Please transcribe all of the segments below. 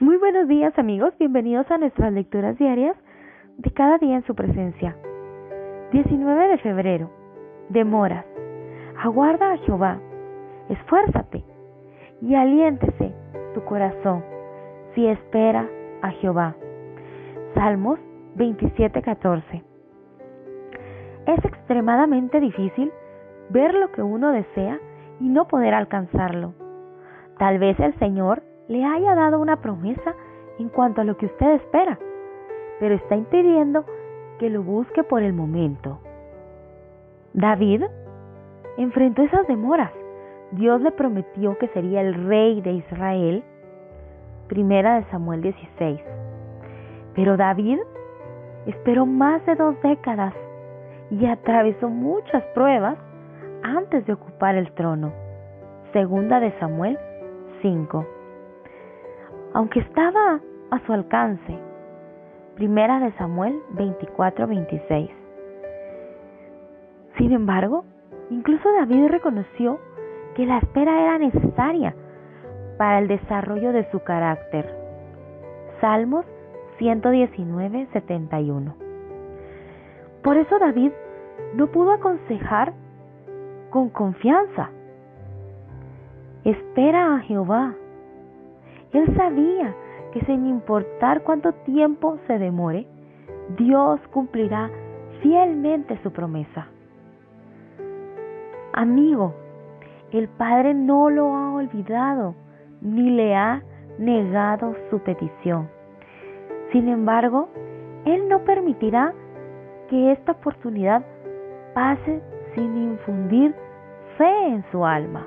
Muy buenos días amigos, bienvenidos a nuestras lecturas diarias de cada día en su presencia. 19 de febrero. Demoras. Aguarda a Jehová. Esfuérzate y aliéntese tu corazón si espera a Jehová. Salmos 27:14. Es extremadamente difícil ver lo que uno desea y no poder alcanzarlo. Tal vez el Señor le haya dado una promesa en cuanto a lo que usted espera, pero está impidiendo que lo busque por el momento. David enfrentó esas demoras. Dios le prometió que sería el rey de Israel. Primera de Samuel 16. Pero David esperó más de dos décadas y atravesó muchas pruebas antes de ocupar el trono. Segunda de Samuel 5 aunque estaba a su alcance. Primera de Samuel 24-26. Sin embargo, incluso David reconoció que la espera era necesaria para el desarrollo de su carácter. Salmos 119-71. Por eso David no pudo aconsejar con confianza. Espera a Jehová él sabía que sin importar cuánto tiempo se demore, Dios cumplirá fielmente su promesa. Amigo, el Padre no lo ha olvidado ni le ha negado su petición. Sin embargo, Él no permitirá que esta oportunidad pase sin infundir fe en su alma.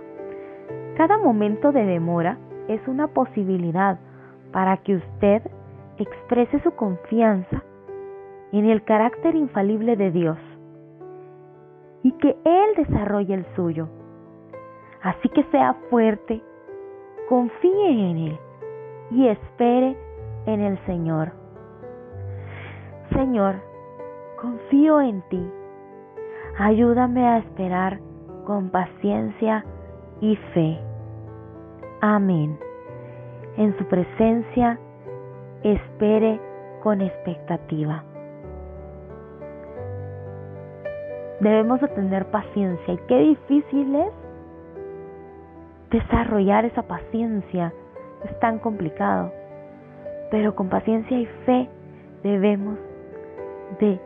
Cada momento de demora es una posibilidad para que usted exprese su confianza en el carácter infalible de Dios y que Él desarrolle el suyo. Así que sea fuerte, confíe en Él y espere en el Señor. Señor, confío en ti. Ayúdame a esperar con paciencia y fe. Amén. En su presencia espere con expectativa. Debemos de tener paciencia y qué difícil es desarrollar esa paciencia. Es tan complicado. Pero con paciencia y fe debemos de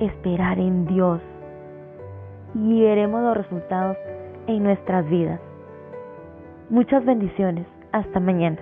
esperar en Dios y veremos los resultados en nuestras vidas. Muchas bendiciones. Hasta mañana.